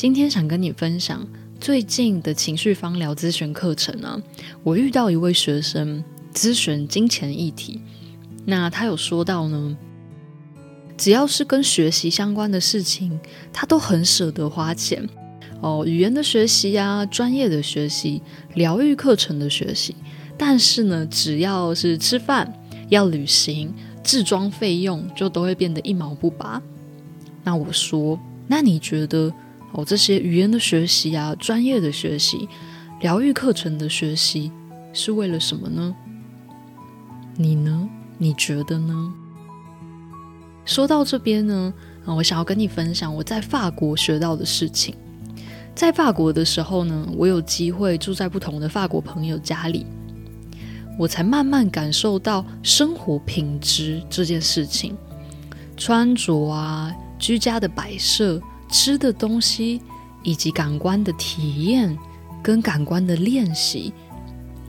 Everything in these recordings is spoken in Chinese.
今天想跟你分享最近的情绪芳疗咨询课程啊。我遇到一位学生咨询金钱议题，那他有说到呢，只要是跟学习相关的事情，他都很舍得花钱哦。语言的学习啊，专业的学习，疗愈课程的学习，但是呢，只要是吃饭、要旅行、置装费用，就都会变得一毛不拔。那我说。那你觉得哦，这些语言的学习啊，专业的学习，疗愈课程的学习，是为了什么呢？你呢？你觉得呢？说到这边呢，啊，我想要跟你分享我在法国学到的事情。在法国的时候呢，我有机会住在不同的法国朋友家里，我才慢慢感受到生活品质这件事情，穿着啊。居家的摆设、吃的东西，以及感官的体验跟感官的练习，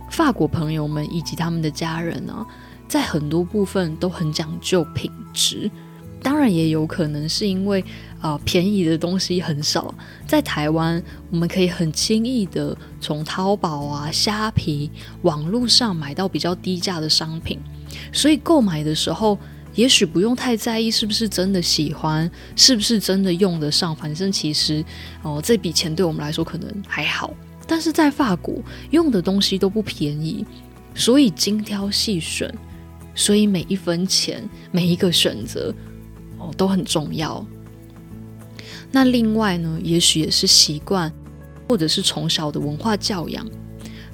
法国朋友们以及他们的家人呢、在很多部分都很讲究品质。当然，也有可能是因为啊、呃，便宜的东西很少。在台湾，我们可以很轻易的从淘宝啊、虾皮、网络上买到比较低价的商品，所以购买的时候。也许不用太在意是不是真的喜欢，是不是真的用得上，反正其实哦，这笔钱对我们来说可能还好。但是在法国用的东西都不便宜，所以精挑细选，所以每一分钱、每一个选择哦都很重要。那另外呢，也许也是习惯，或者是从小的文化教养，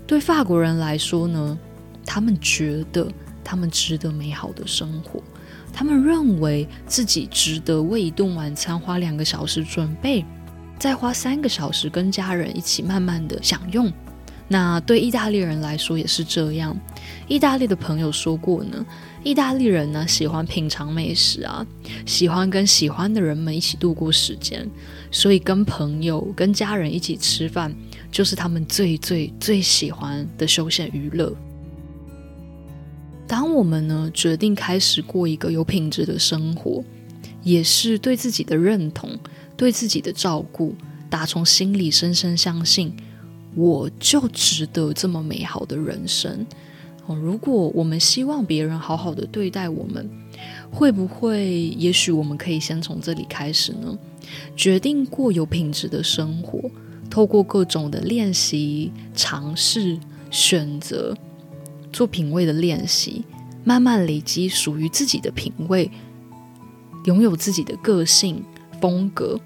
对法国人来说呢，他们觉得他们值得美好的生活。他们认为自己值得为一顿晚餐花两个小时准备，再花三个小时跟家人一起慢慢的享用。那对意大利人来说也是这样。意大利的朋友说过呢，意大利人呢喜欢品尝美食啊，喜欢跟喜欢的人们一起度过时间，所以跟朋友、跟家人一起吃饭就是他们最最最喜欢的休闲娱乐。当我们呢决定开始过一个有品质的生活，也是对自己的认同、对自己的照顾，打从心里深深相信，我就值得这么美好的人生。哦，如果我们希望别人好好的对待我们，会不会？也许我们可以先从这里开始呢？决定过有品质的生活，透过各种的练习、尝试、选择。做品味的练习，慢慢累积属于自己的品味，拥有自己的个性风格。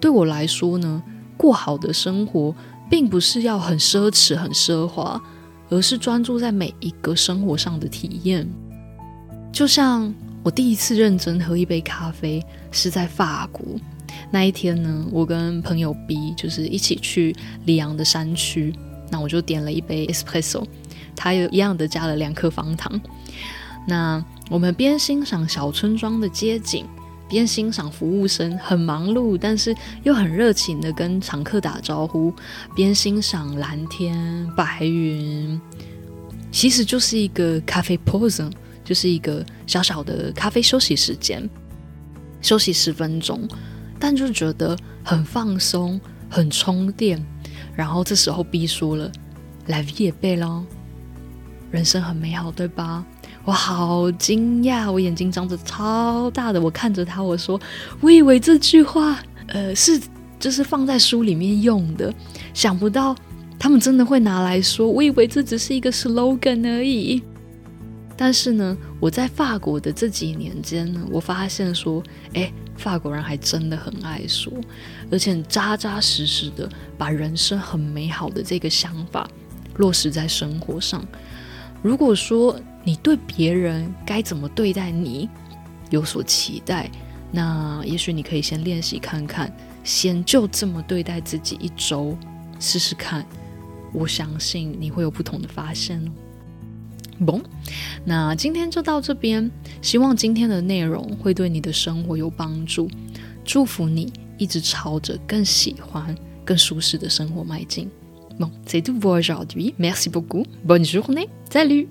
对我来说呢，过好的生活，并不是要很奢侈、很奢华，而是专注在每一个生活上的体验。就像我第一次认真喝一杯咖啡，是在法国那一天呢，我跟朋友 B 就是一起去里昂的山区，那我就点了一杯 espresso。他也一样的加了两颗方糖。那我们边欣赏小村庄的街景，边欣赏服务生很忙碌，但是又很热情的跟常客打招呼，边欣赏蓝天白云，其实就是一个咖啡 pause，就是一个小小的咖啡休息时间，休息十分钟，但就觉得很放松，很充电。然后这时候 B 说了：“La vie est belle。”人生很美好，对吧？我好惊讶，我眼睛张着超大的，我看着他，我说：“我以为这句话，呃，是就是放在书里面用的，想不到他们真的会拿来说。我以为这只是一个 slogan 而已。”但是呢，我在法国的这几年间呢，我发现说，哎，法国人还真的很爱说，而且扎扎实实的把人生很美好的这个想法落实在生活上。如果说你对别人该怎么对待你有所期待，那也许你可以先练习看看，先就这么对待自己一周，试试看。我相信你会有不同的发现哦。bon，那今天就到这边，希望今天的内容会对你的生活有帮助。祝福你一直朝着更喜欢、更舒适的生活迈进。Bon，c'est tout pour aujourd'hui. Merci beaucoup. Bonne journée. Salut.